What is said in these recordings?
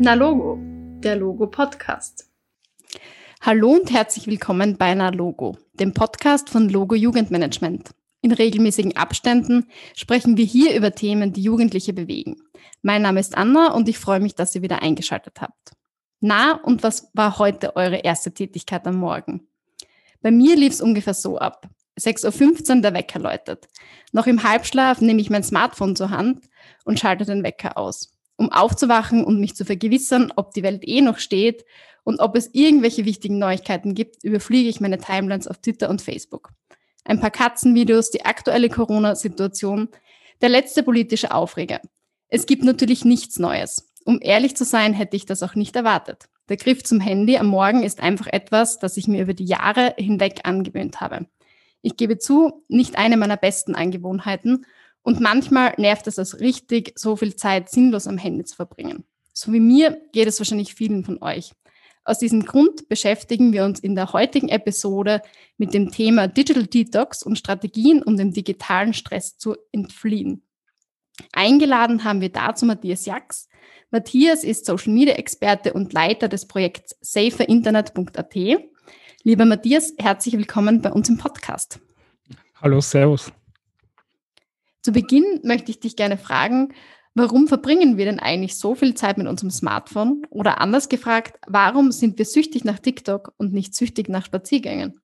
Na Logo, der Logo Podcast. Hallo und herzlich willkommen bei Na Logo, dem Podcast von Logo Jugendmanagement. In regelmäßigen Abständen sprechen wir hier über Themen, die Jugendliche bewegen. Mein Name ist Anna und ich freue mich, dass ihr wieder eingeschaltet habt. Na, und was war heute eure erste Tätigkeit am Morgen? Bei mir lief es ungefähr so ab. 6.15 Uhr der Wecker läutet. Noch im Halbschlaf nehme ich mein Smartphone zur Hand und schalte den Wecker aus um aufzuwachen und mich zu vergewissern, ob die Welt eh noch steht und ob es irgendwelche wichtigen Neuigkeiten gibt, überfliege ich meine Timelines auf Twitter und Facebook. Ein paar Katzenvideos, die aktuelle Corona-Situation, der letzte politische Aufreger. Es gibt natürlich nichts Neues. Um ehrlich zu sein, hätte ich das auch nicht erwartet. Der Griff zum Handy am Morgen ist einfach etwas, das ich mir über die Jahre hinweg angewöhnt habe. Ich gebe zu, nicht eine meiner besten Angewohnheiten und manchmal nervt es es richtig, so viel Zeit sinnlos am Handy zu verbringen. So wie mir geht es wahrscheinlich vielen von euch. Aus diesem Grund beschäftigen wir uns in der heutigen Episode mit dem Thema Digital Detox und Strategien, um dem digitalen Stress zu entfliehen. Eingeladen haben wir dazu Matthias Jax. Matthias ist Social Media Experte und Leiter des Projekts saferinternet.at. Lieber Matthias, herzlich willkommen bei uns im Podcast. Hallo, Servus. Zu Beginn möchte ich dich gerne fragen, warum verbringen wir denn eigentlich so viel Zeit mit unserem Smartphone? Oder anders gefragt, warum sind wir süchtig nach TikTok und nicht süchtig nach Spaziergängen?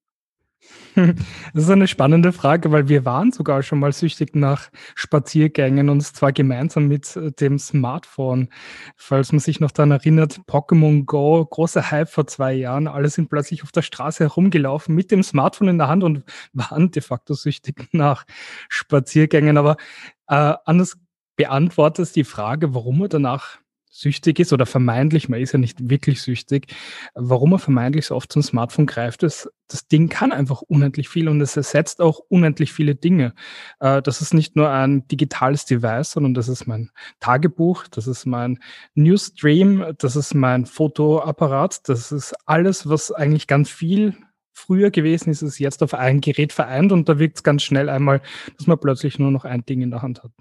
Das ist eine spannende Frage, weil wir waren sogar schon mal süchtig nach Spaziergängen und zwar gemeinsam mit äh, dem Smartphone. Falls man sich noch daran erinnert, Pokémon Go, großer Hype vor zwei Jahren, alle sind plötzlich auf der Straße herumgelaufen mit dem Smartphone in der Hand und waren de facto süchtig nach Spaziergängen. Aber äh, anders beantwortet die Frage, warum man danach süchtig ist oder vermeintlich, man ist ja nicht wirklich süchtig, warum er vermeintlich so oft zum Smartphone greift, ist, das Ding kann einfach unendlich viel und es ersetzt auch unendlich viele Dinge. Äh, das ist nicht nur ein digitales Device, sondern das ist mein Tagebuch, das ist mein Newsstream, das ist mein Fotoapparat, das ist alles, was eigentlich ganz viel früher gewesen ist, ist jetzt auf ein Gerät vereint und da wirkt es ganz schnell einmal, dass man plötzlich nur noch ein Ding in der Hand hat.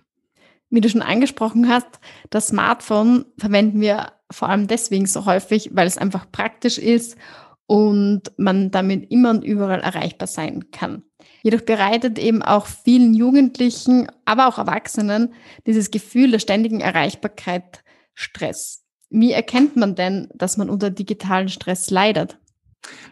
Wie du schon angesprochen hast, das Smartphone verwenden wir vor allem deswegen so häufig, weil es einfach praktisch ist und man damit immer und überall erreichbar sein kann. Jedoch bereitet eben auch vielen Jugendlichen, aber auch Erwachsenen dieses Gefühl der ständigen Erreichbarkeit Stress. Wie erkennt man denn, dass man unter digitalen Stress leidet?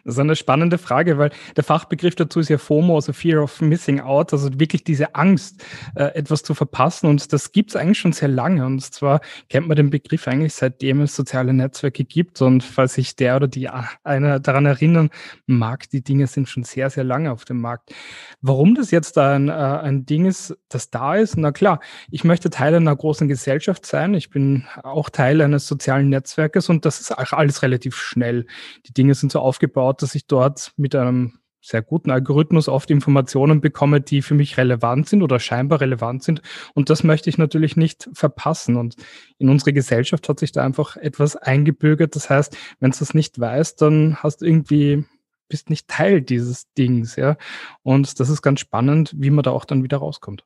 Das ist eine spannende Frage, weil der Fachbegriff dazu ist ja FOMO, also Fear of Missing Out, also wirklich diese Angst, äh, etwas zu verpassen. Und das gibt es eigentlich schon sehr lange. Und zwar kennt man den Begriff eigentlich seitdem es soziale Netzwerke gibt. Und falls sich der oder die eine daran erinnern mag, die Dinge sind schon sehr, sehr lange auf dem Markt. Warum das jetzt ein, äh, ein Ding ist, das da ist, na klar, ich möchte Teil einer großen Gesellschaft sein. Ich bin auch Teil eines sozialen Netzwerkes und das ist auch alles relativ schnell. Die Dinge sind so auf aufgebaut, dass ich dort mit einem sehr guten Algorithmus oft Informationen bekomme, die für mich relevant sind oder scheinbar relevant sind. Und das möchte ich natürlich nicht verpassen. Und in unserer Gesellschaft hat sich da einfach etwas eingebürgert. Das heißt, wenn du das nicht weißt, dann hast du irgendwie, bist nicht Teil dieses Dings, ja. Und das ist ganz spannend, wie man da auch dann wieder rauskommt.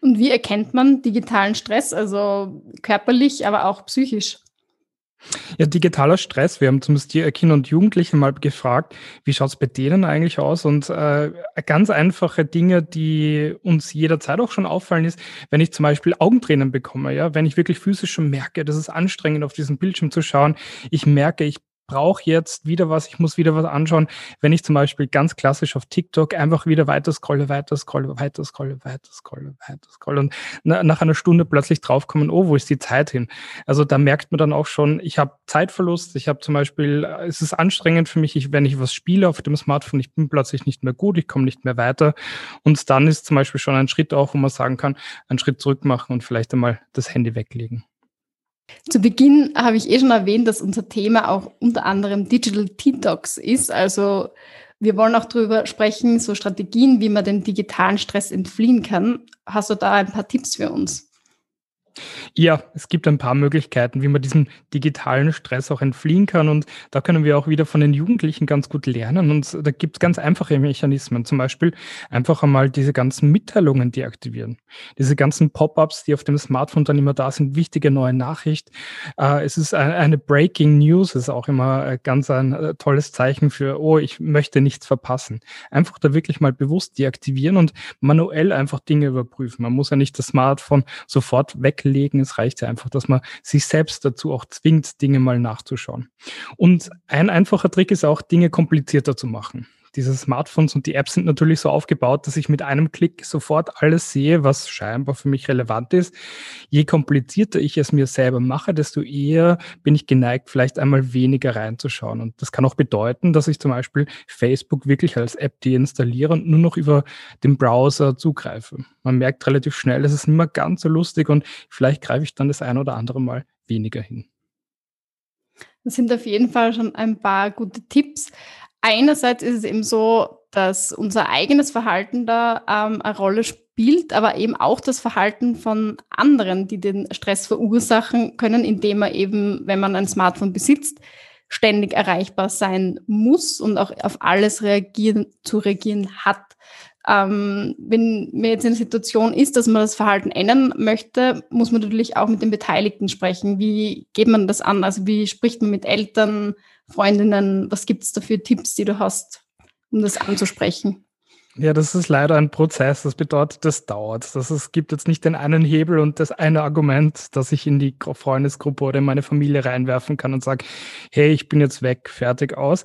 Und wie erkennt man digitalen Stress, also körperlich, aber auch psychisch? Ja, digitaler Stress. Wir haben zumindest die Kinder und Jugendliche mal gefragt, wie schaut es bei denen eigentlich aus? Und äh, ganz einfache Dinge, die uns jederzeit auch schon auffallen, ist, wenn ich zum Beispiel Augentränen bekomme, ja, wenn ich wirklich physisch schon merke, das ist anstrengend, auf diesen Bildschirm zu schauen. Ich merke, ich brauche jetzt wieder was, ich muss wieder was anschauen. Wenn ich zum Beispiel ganz klassisch auf TikTok einfach wieder weiter scrolle, weiter scrolle, weiter scrolle, weiter scrolle, weiter scrolle und nach einer Stunde plötzlich draufkommen, oh, wo ist die Zeit hin? Also da merkt man dann auch schon, ich habe Zeitverlust, ich habe zum Beispiel, es ist anstrengend für mich, ich, wenn ich was spiele auf dem Smartphone, ich bin plötzlich nicht mehr gut, ich komme nicht mehr weiter. Und dann ist zum Beispiel schon ein Schritt auch, wo man sagen kann, einen Schritt zurück machen und vielleicht einmal das Handy weglegen. Zu Beginn habe ich eh schon erwähnt, dass unser Thema auch unter anderem Digital Detox ist. Also wir wollen auch darüber sprechen, so Strategien, wie man dem digitalen Stress entfliehen kann. Hast du da ein paar Tipps für uns? Ja, es gibt ein paar Möglichkeiten, wie man diesem digitalen Stress auch entfliehen kann. Und da können wir auch wieder von den Jugendlichen ganz gut lernen. Und da gibt es ganz einfache Mechanismen. Zum Beispiel einfach einmal diese ganzen Mitteilungen deaktivieren. Diese ganzen Pop-ups, die auf dem Smartphone dann immer da sind, wichtige neue Nachricht. Äh, es ist eine Breaking News, ist auch immer äh, ganz ein äh, tolles Zeichen für, oh, ich möchte nichts verpassen. Einfach da wirklich mal bewusst deaktivieren und manuell einfach Dinge überprüfen. Man muss ja nicht das Smartphone sofort weglegen legen. Es reicht ja einfach, dass man sich selbst dazu auch zwingt, Dinge mal nachzuschauen. Und ein einfacher Trick ist auch, Dinge komplizierter zu machen diese Smartphones und die Apps sind natürlich so aufgebaut, dass ich mit einem Klick sofort alles sehe, was scheinbar für mich relevant ist. Je komplizierter ich es mir selber mache, desto eher bin ich geneigt, vielleicht einmal weniger reinzuschauen. Und das kann auch bedeuten, dass ich zum Beispiel Facebook wirklich als App deinstalliere und nur noch über den Browser zugreife. Man merkt relativ schnell, es ist nicht mehr ganz so lustig und vielleicht greife ich dann das ein oder andere Mal weniger hin. Das sind auf jeden Fall schon ein paar gute Tipps. Einerseits ist es eben so, dass unser eigenes Verhalten da ähm, eine Rolle spielt, aber eben auch das Verhalten von anderen, die den Stress verursachen können, indem man eben, wenn man ein Smartphone besitzt, ständig erreichbar sein muss und auch auf alles reagieren, zu reagieren hat. Ähm, wenn man jetzt in der Situation ist, dass man das Verhalten ändern möchte, muss man natürlich auch mit den Beteiligten sprechen. Wie geht man das an? Also wie spricht man mit Eltern, Freundinnen? Was gibt es da für Tipps, die du hast, um das anzusprechen? Ja, das ist leider ein Prozess. Das bedeutet, das dauert. Das, es gibt jetzt nicht den einen Hebel und das eine Argument, das ich in die Freundesgruppe oder in meine Familie reinwerfen kann und sage, hey, ich bin jetzt weg, fertig aus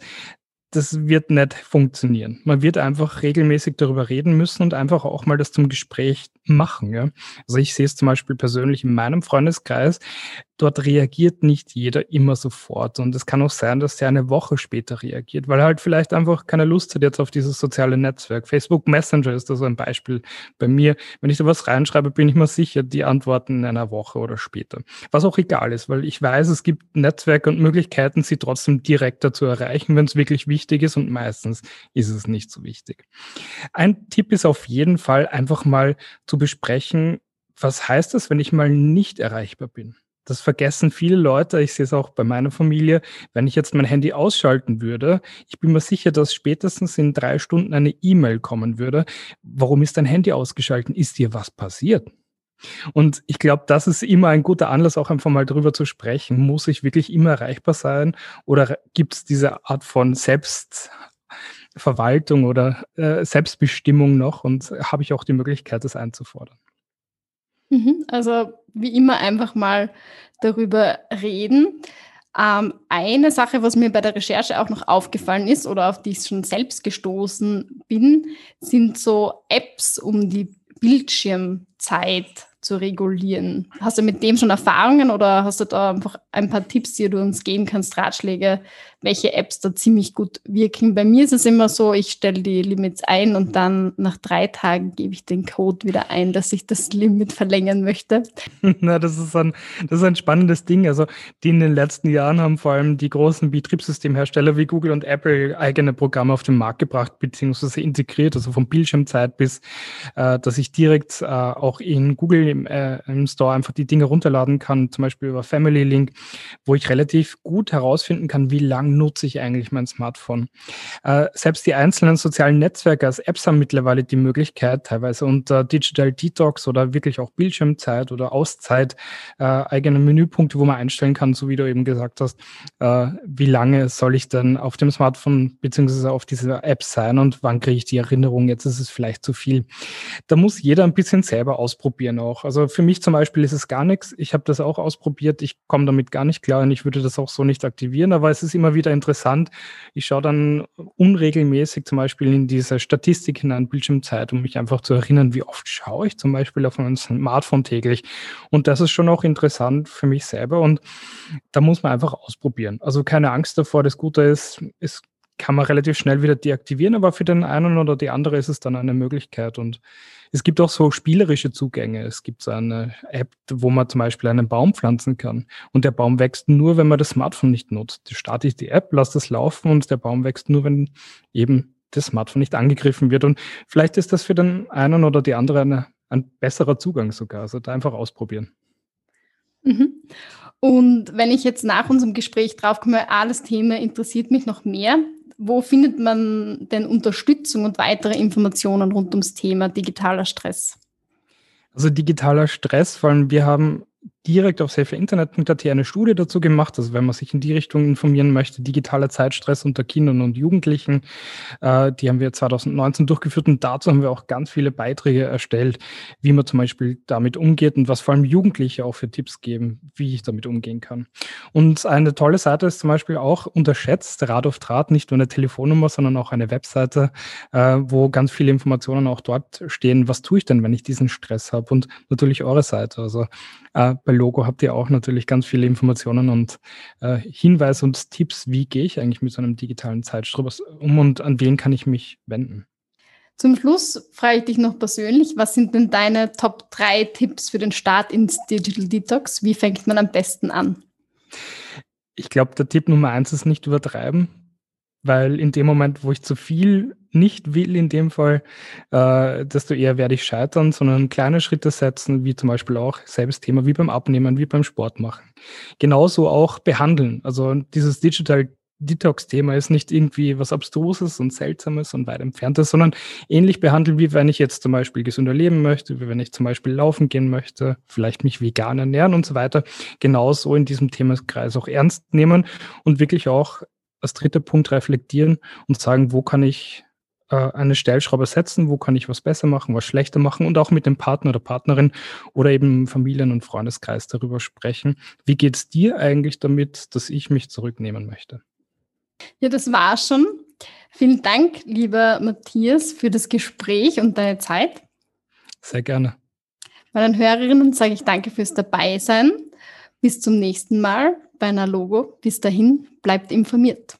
das wird nicht funktionieren. Man wird einfach regelmäßig darüber reden müssen und einfach auch mal das zum Gespräch machen. Ja? Also ich sehe es zum Beispiel persönlich in meinem Freundeskreis, dort reagiert nicht jeder immer sofort. Und es kann auch sein, dass der eine Woche später reagiert, weil er halt vielleicht einfach keine Lust hat jetzt auf dieses soziale Netzwerk. Facebook Messenger ist da so ein Beispiel bei mir. Wenn ich da was reinschreibe, bin ich mir sicher, die antworten in einer Woche oder später. Was auch egal ist, weil ich weiß, es gibt Netzwerke und Möglichkeiten, sie trotzdem direkter zu erreichen, wenn es wirklich wichtig ist und meistens ist es nicht so wichtig. Ein Tipp ist auf jeden Fall einfach mal zu besprechen, was heißt das, wenn ich mal nicht erreichbar bin? Das vergessen viele Leute. Ich sehe es auch bei meiner Familie. Wenn ich jetzt mein Handy ausschalten würde, ich bin mir sicher, dass spätestens in drei Stunden eine E-Mail kommen würde. Warum ist dein Handy ausgeschaltet? Ist dir was passiert? Und ich glaube, das ist immer ein guter Anlass, auch einfach mal darüber zu sprechen. Muss ich wirklich immer erreichbar sein? Oder gibt es diese Art von Selbstverwaltung oder äh, Selbstbestimmung noch? Und habe ich auch die Möglichkeit, das einzufordern? Mhm, also wie immer einfach mal darüber reden. Ähm, eine Sache, was mir bei der Recherche auch noch aufgefallen ist oder auf die ich schon selbst gestoßen bin, sind so Apps, um die Bildschirmzeit zu regulieren. Hast du mit dem schon Erfahrungen oder hast du da einfach ein paar Tipps, die du uns geben kannst, Ratschläge, welche Apps da ziemlich gut wirken? Bei mir ist es immer so, ich stelle die Limits ein und dann nach drei Tagen gebe ich den Code wieder ein, dass ich das Limit verlängern möchte. Na, das ist ein, das ist ein spannendes Ding. Also, die in den letzten Jahren haben vor allem die großen Betriebssystemhersteller wie Google und Apple eigene Programme auf den Markt gebracht, beziehungsweise integriert, also von Bildschirmzeit bis, äh, dass ich direkt äh, auch in Google im, äh, im Store einfach die Dinge runterladen kann, zum Beispiel über Family Link, wo ich relativ gut herausfinden kann, wie lang nutze ich eigentlich mein Smartphone. Äh, selbst die einzelnen sozialen Netzwerke als Apps haben mittlerweile die Möglichkeit, teilweise unter Digital Detox oder wirklich auch Bildschirmzeit oder Auszeit, äh, eigene Menüpunkte, wo man einstellen kann, so wie du eben gesagt hast, äh, wie lange soll ich denn auf dem Smartphone beziehungsweise auf dieser App sein und wann kriege ich die Erinnerung, jetzt ist es vielleicht zu viel. Da muss jeder ein bisschen selber ausprobieren auch. Also für mich zum Beispiel ist es gar nichts. Ich habe das auch ausprobiert. Ich komme damit gar nicht klar und ich würde das auch so nicht aktivieren. Aber es ist immer wieder interessant. Ich schaue dann unregelmäßig zum Beispiel in diese Statistik hinein, Bildschirmzeit, um mich einfach zu erinnern, wie oft schaue ich zum Beispiel auf meinem Smartphone täglich. Und das ist schon auch interessant für mich selber. Und da muss man einfach ausprobieren. Also keine Angst davor. Das Gute ist, es kann man relativ schnell wieder deaktivieren, aber für den einen oder die andere ist es dann eine Möglichkeit. Und es gibt auch so spielerische Zugänge. Es gibt so eine App, wo man zum Beispiel einen Baum pflanzen kann. Und der Baum wächst nur, wenn man das Smartphone nicht nutzt. Da starte ich die App, lasse das laufen und der Baum wächst nur, wenn eben das Smartphone nicht angegriffen wird. Und vielleicht ist das für den einen oder die andere eine, ein besserer Zugang sogar. Also da einfach ausprobieren. Mhm. Und wenn ich jetzt nach unserem Gespräch draufkomme, ah, Thema interessiert mich noch mehr, wo findet man denn Unterstützung und weitere Informationen rund ums Thema digitaler Stress? Also digitaler Stress, vor allem wir haben direkt auf safeinternet.at eine Studie dazu gemacht. Also wenn man sich in die Richtung informieren möchte, digitaler Zeitstress unter Kindern und Jugendlichen, äh, die haben wir 2019 durchgeführt und dazu haben wir auch ganz viele Beiträge erstellt, wie man zum Beispiel damit umgeht und was vor allem Jugendliche auch für Tipps geben, wie ich damit umgehen kann. Und eine tolle Seite ist zum Beispiel auch unterschätzt, Rad auf Draht, nicht nur eine Telefonnummer, sondern auch eine Webseite, äh, wo ganz viele Informationen auch dort stehen, was tue ich denn, wenn ich diesen Stress habe und natürlich eure Seite. Also äh, bei Logo habt ihr auch natürlich ganz viele Informationen und äh, Hinweise und Tipps, wie gehe ich eigentlich mit so einem digitalen Zeitstress um und an wen kann ich mich wenden. Zum Schluss frage ich dich noch persönlich, was sind denn deine Top 3 Tipps für den Start ins Digital Detox? Wie fängt man am besten an? Ich glaube, der Tipp Nummer eins ist nicht übertreiben, weil in dem Moment, wo ich zu viel nicht will in dem Fall, äh, desto eher werde ich scheitern, sondern kleine Schritte setzen, wie zum Beispiel auch selbes Thema wie beim Abnehmen, wie beim Sport machen. Genauso auch behandeln. Also dieses Digital Detox-Thema ist nicht irgendwie was Abstruses und Seltsames und weit entferntes, sondern ähnlich behandeln, wie wenn ich jetzt zum Beispiel gesünder leben möchte, wie wenn ich zum Beispiel laufen gehen möchte, vielleicht mich vegan ernähren und so weiter. Genauso in diesem Themenkreis auch ernst nehmen und wirklich auch als dritter Punkt reflektieren und sagen, wo kann ich äh, eine Stellschraube setzen, wo kann ich was besser machen, was schlechter machen und auch mit dem Partner oder Partnerin oder eben Familien- und Freundeskreis darüber sprechen. Wie geht es dir eigentlich damit, dass ich mich zurücknehmen möchte? Ja, das war schon. Vielen Dank, lieber Matthias, für das Gespräch und deine Zeit. Sehr gerne. Meinen Hörerinnen sage ich danke fürs Dabeisein. Bis zum nächsten Mal bei einer Logo. Bis dahin, bleibt informiert.